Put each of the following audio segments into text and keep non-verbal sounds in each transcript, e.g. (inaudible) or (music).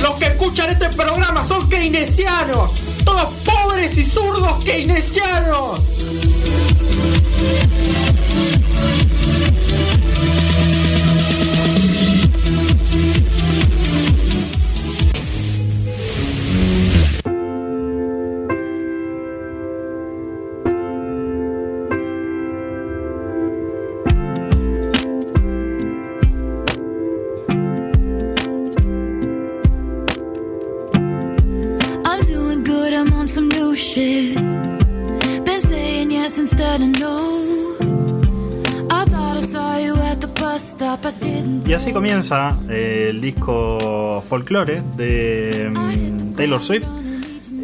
Los que escuchan este programa son keynesianos. Todos pobres y zurdos keynesianos. Y así comienza eh, el disco Folklore de mm, Taylor Swift.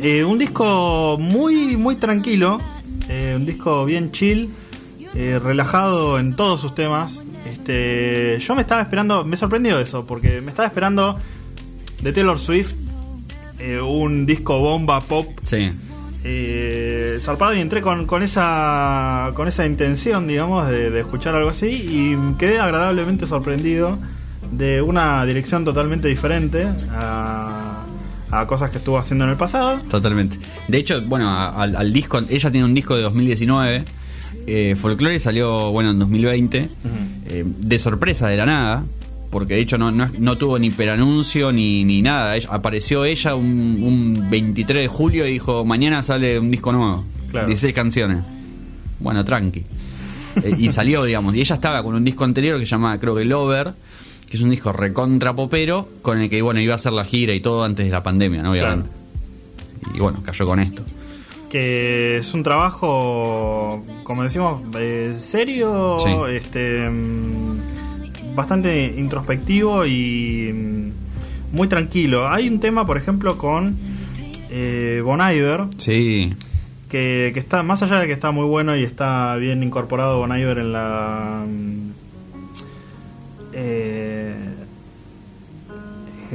Eh, un disco muy, muy tranquilo, eh, un disco bien chill, eh, relajado en todos sus temas. Este, yo me estaba esperando, me sorprendió eso, porque me estaba esperando de Taylor Swift eh, un disco bomba pop Sí. Eh, zarpado y entré con, con esa con esa intención, digamos, de, de escuchar algo así y quedé agradablemente sorprendido de una dirección totalmente diferente a, a cosas que estuvo haciendo en el pasado. Totalmente. De hecho, bueno, al, al disco, ella tiene un disco de 2019. Eh, Folklore salió, bueno, en 2020. eh, de sorpresa, de la nada. Porque de hecho no, no, no tuvo ni peranuncio ni, ni nada. Ella- apareció ella un, un 23 de julio y dijo: Mañana sale un disco nuevo. Claro. 16 canciones. Bueno, tranqui. Eh, y salió, digamos. Y ella estaba con un disco anterior que se llama, creo que Lover, que es un disco recontra popero, con el que, bueno, iba a hacer la gira y todo antes de la pandemia, ¿no? Obviamente. Y bueno, cayó con esto. Que es un trabajo, como decimos, eh, serio, Sí. este mm, bastante introspectivo y mm, muy tranquilo. Hay un tema, por ejemplo, con eh, Bon Iver, Sí, que, que está más allá de que está muy bueno y está bien incorporado Bon Iver en la mm, eh,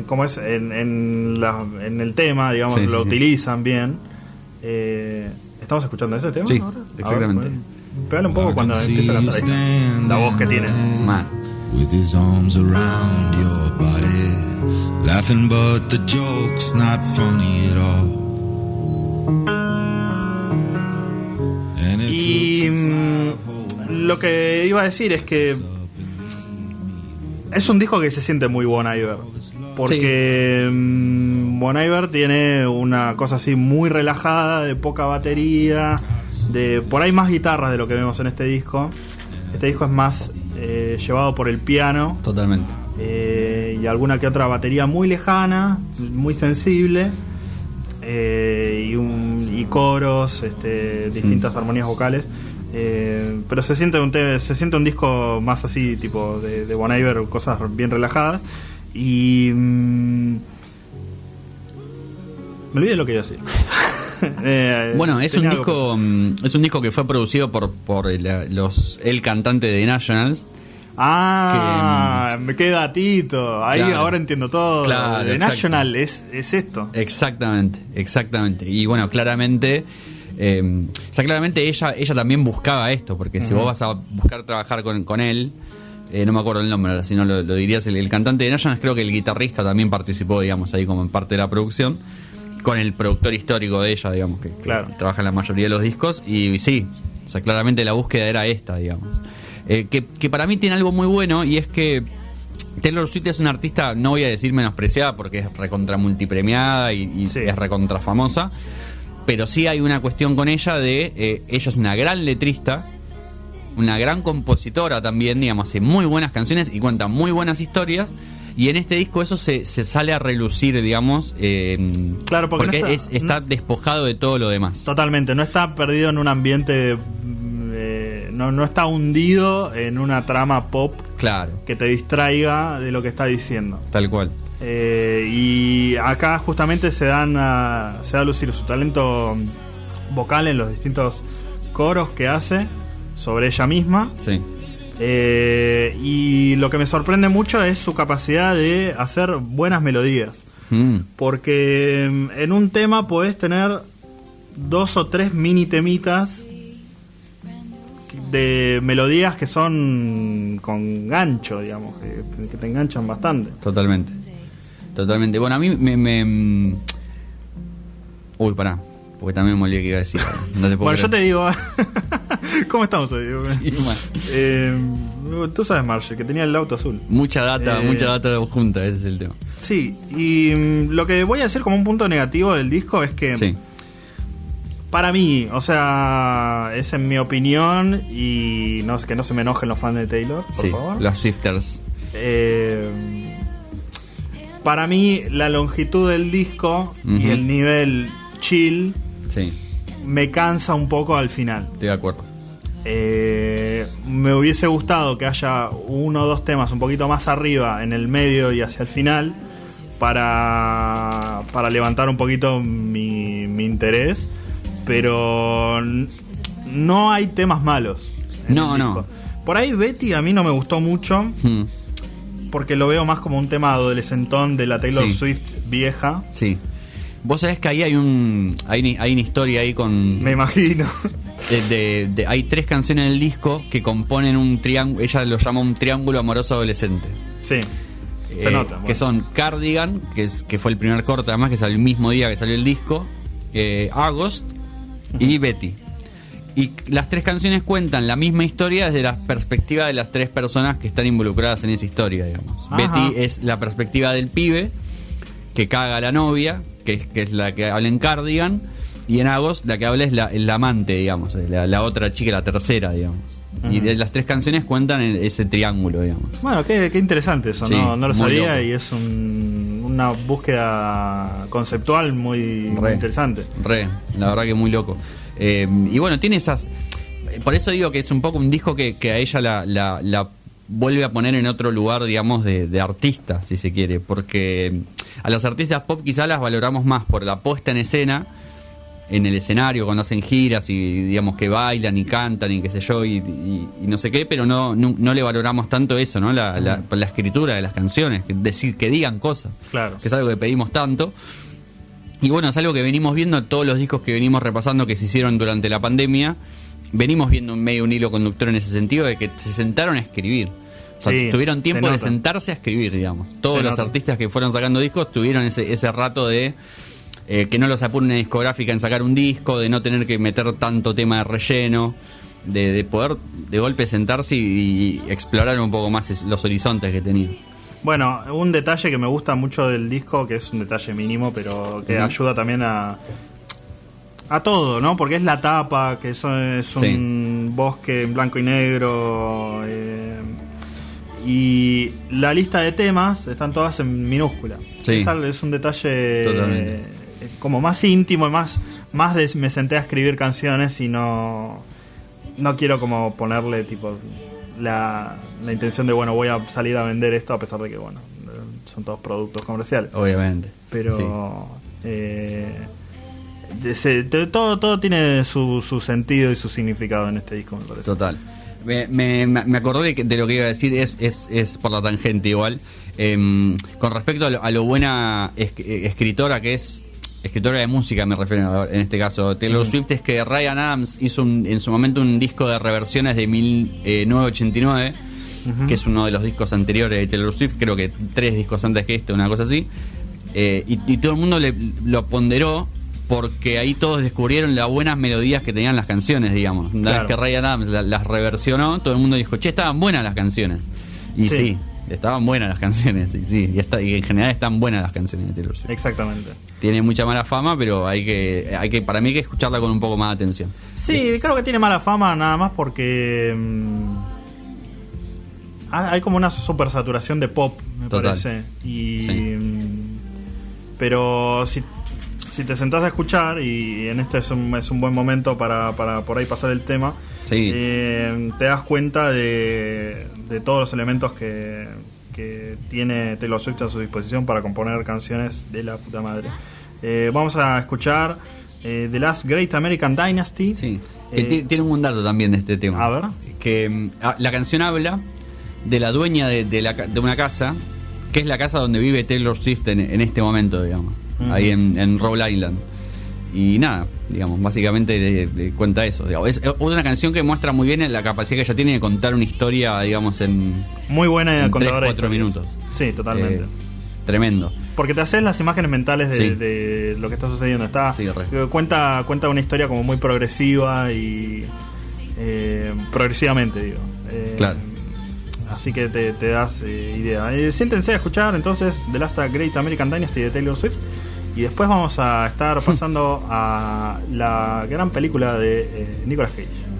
como es en, en, la- en el tema digamos Sí, lo sí. utilizan bien Eh, estamos escuchando ese tema Sí, ahora? Ver, exactamente. pégale un poco cuando empieza a hacer ahí la voz que tiene man. With his arms around your body, laughing, but the joke's not funny at all. And it Y mm, lo que iba a decir es que es un disco que se siente muy Bon Iver. Porque mm, Bon Iver tiene una cosa así muy relajada, de poca batería, de por ahí más guitarras de lo que vemos en este disco. Este disco es más eh, llevado por el piano Totalmente. eh, y alguna que otra batería muy lejana, muy sensible. eh, y, un- y coros, este, distintas armonías vocales. eh, pero se siente un te- se siente un disco más así, tipo de, de Bon Iver, cosas bien relajadas. Y. mm, me olvidé lo que iba a decir. (laughs) Eh, Bueno, es un disco mm, es un disco que fue producido por por el, los el cantante de Nationals. Ah, me queda datito. Ahí Claro. ahora entiendo todo. Claro, de exacto. National es, es esto. Exactamente, exactamente. Y bueno, claramente eh, o sea, claramente ella ella también buscaba esto, porque si vos vas a buscar trabajar con, con él eh, no me acuerdo el nombre, si no lo, lo dirías, el, el cantante de Nationals, creo que el guitarrista también participó, digamos, ahí como en parte de la producción, con el productor histórico de ella, digamos, que, que Claro. trabaja en la mayoría de los discos, y sí, o sea, claramente la búsqueda era esta, digamos. Eh, que, que para mí tiene algo muy bueno, y es que Taylor Swift es una artista, no voy a decir menospreciada, porque es recontra multipremiada y, y Sí. es recontra famosa, pero sí hay una cuestión con ella de, eh, ella es una gran letrista, una gran compositora también, digamos, hace muy buenas canciones y cuenta muy buenas historias. Y en este disco eso se, se sale a relucir, digamos, eh, Claro, porque no está- es- está despojado de todo lo demás. Totalmente, no está perdido en un ambiente. No, no está hundido en una trama pop Claro, que te distraiga de lo que está diciendo. tal cual. Eh, y acá justamente se dan a, se da a lucir su talento vocal en los distintos coros que hace sobre ella misma. Sí, Eh, y lo que me sorprende mucho es su capacidad de hacer buenas melodías. Mm, Porque mm, en un tema podés tener dos o tres mini temitas de melodías que son con gancho, digamos, que, que te enganchan bastante. Totalmente. Totalmente. Bueno, a mí me. me- mm, Uy, pará. Porque también me olvidé que iba a decir. No te puedo Bueno, yo te digo, (laughs) ¿cómo estamos hoy? Sí. Eh, tú sabes, Marge, que tenía el auto azul. Mucha data, Eh, mucha data junta, ese es el tema. Sí, y mm, lo que voy a decir como un punto negativo del disco es que Sí. Para mí, o sea, es en mi opinión y no que no se me enojen los fans de Taylor, por Sí, favor. los Swifters. Eh, para mí la longitud del disco y el nivel chill Sí, me cansa un poco al final. estoy de acuerdo. Eh, me hubiese gustado que haya uno o dos temas un poquito más arriba, en el medio y hacia el final, para, para levantar un poquito mi, mi interés. Pero no hay temas malos. en No, el no. Por ahí Betty a mí no me gustó mucho, Hmm, porque lo veo más como un tema adolescentón de la Taylor Sí. Swift vieja. Sí. Vos sabés que ahí hay un hay, hay una historia ahí con Me imagino. de, de- de- hay tres canciones del disco que componen un triángulo, ella lo llama un triángulo amoroso adolescente. sí. Se Eh, nota. Que son Cardigan, que, es, que fue el primer corte, además que salió el mismo día que salió el disco, eh, August y Betty. Y las tres canciones cuentan la misma historia desde la perspectiva de las tres personas que están involucradas en esa historia, digamos. Ajá. Betty es la perspectiva del pibe que caga a la novia, que es, que es la que habla en Cardigan, y en August la que habla es la, el amante, digamos, la, la otra chica, la tercera, digamos. Y de las tres canciones cuentan en ese triángulo, digamos. Bueno, qué, qué interesante eso, Sí, no, no lo sabía loco. y es un- una búsqueda conceptual muy, muy Re. interesante. Re, la verdad que muy loco. Eh, y bueno, tiene esas. Por eso digo que es un poco un disco que, que a ella la, la- la vuelve a poner en otro lugar, digamos, de, de artista, si se quiere. Porque a las artistas pop quizás las valoramos más por la puesta en escena, en el escenario, cuando hacen giras y digamos que bailan y cantan y qué sé yo, y, y- y no sé qué, pero no, no, no le valoramos tanto eso, ¿no? La, la- la escritura de las canciones, que decir que digan cosas Claro. que es algo que pedimos tanto. Y bueno, es algo que venimos viendo en todos los discos que venimos repasando que se hicieron durante la pandemia. Venimos viendo medio un hilo conductor en ese sentido de que se sentaron a escribir. O sea, Sí, tuvieron se tiempo de sentarse a escribir, digamos. Todos Se los nota. artistas que fueron sacando discos tuvieron ese, ese rato de eh, que no los apure una discográfica en sacar un disco, de no tener que meter tanto tema de relleno, de, de poder de golpe sentarse y, y explorar un poco más es- los horizontes que tenían. Bueno, un detalle que me gusta mucho del disco, que es un detalle mínimo, pero que ayuda también a a todo, ¿no? Porque es la tapa, que eso es un bosque en blanco y negro. eh, y la lista de temas están todas en minúscula. Sí. Es, un detalle Totalmente. Como más íntimo y más, más de me senté a escribir canciones y no, no quiero como ponerle tipo la, la intención de, bueno, voy a salir a vender esto a pesar de que, bueno, son todos productos comerciales. Obviamente. Pero Sí. eh, se- todo, todo tiene su, su sentido y su significado en este disco, me parece. Total. Me, me, me acordé de, que- de lo que iba a decir, es, es, es por la tangente igual. Em, con respecto a lo, a lo buena es- escritora que es, escritora de música me refiero en este caso, Taylor Swift, es que Ryan Adams hizo un- en su momento un disco de reversiones de 1989, que es uno de los discos anteriores de Taylor Swift, creo que tres discos antes que este, una cosa así. Eh, y, y todo el mundo le, lo ponderó porque ahí todos descubrieron las buenas melodías que tenían las canciones, digamos. Una Claro. vez que Ryan Adams la- las reversionó, todo el mundo dijo, che, estaban buenas las canciones. Y Sí. sí, estaban buenas las canciones, y sí, y, está- y en general están buenas las canciones de Taylor Swift. Exactamente. Tiene mucha mala fama, pero hay que, hay que, para mí hay que escucharla con un poco más de atención. Sí, creo que tiene mala fama nada más porque mm, ha- hay como una supersaturación de pop, me Total. parece. Y Sí. mm, pero si, si te sentás a escuchar y en este es un, es un buen momento para, para por ahí pasar el tema, Sí. eh, te das cuenta de, de todos los elementos que, que tiene Taylor Swift a su disposición para componer canciones de la puta madre. Eh, vamos a escuchar eh, The Last Great American Dynasty. Sí. Eh, tiene un buen dato también de este tema. A ver. Que mm, ah, la canción habla de la dueña de, de la de una casa, que es la casa donde vive Taylor Swift en, en este momento, digamos, Ahí en, en Rhode Island. y nada, digamos, básicamente le- le cuenta eso. digamos. Es una canción que muestra muy bien la capacidad que ella tiene de contar una historia, digamos, en, Muy buena en contadora 3, de 4 historias. minutos. Sí, totalmente. Eh, tremendo. Porque te haces las imágenes mentales de, Sí. de lo que está sucediendo. Está, Sí, eh, cuenta, cuenta una historia como muy progresiva y eh, progresivamente, digo. Eh, Claro. Así que te, te das eh, idea. Eh, siéntense a escuchar entonces The Last Great American Dynasty de Taylor Swift. Y después vamos a estar (laughs) pasando a la gran película de eh, Nicolas Cage.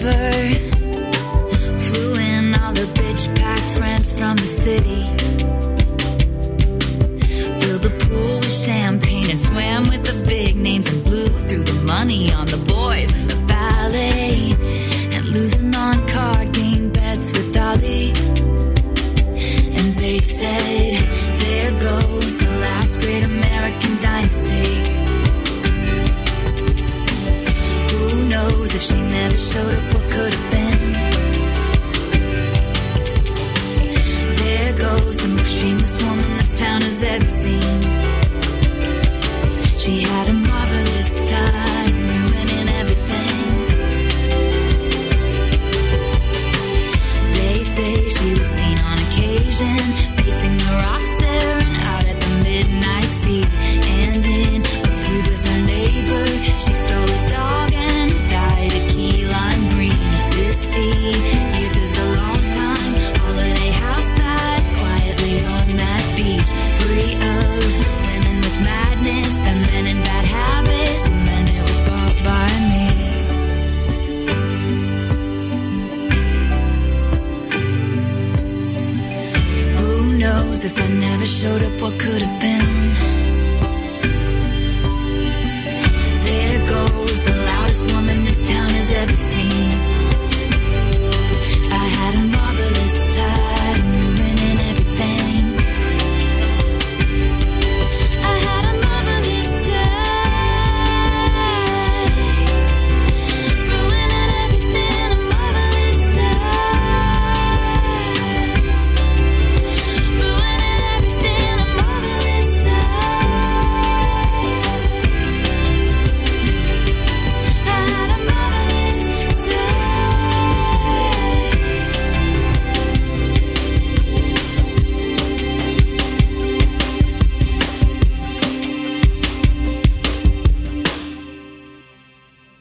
Forever. She never showed up, what could have been? There goes the most shameless woman this town has ever seen. If I never showed up, what could have been? There goes the loudest woman this town has ever seen.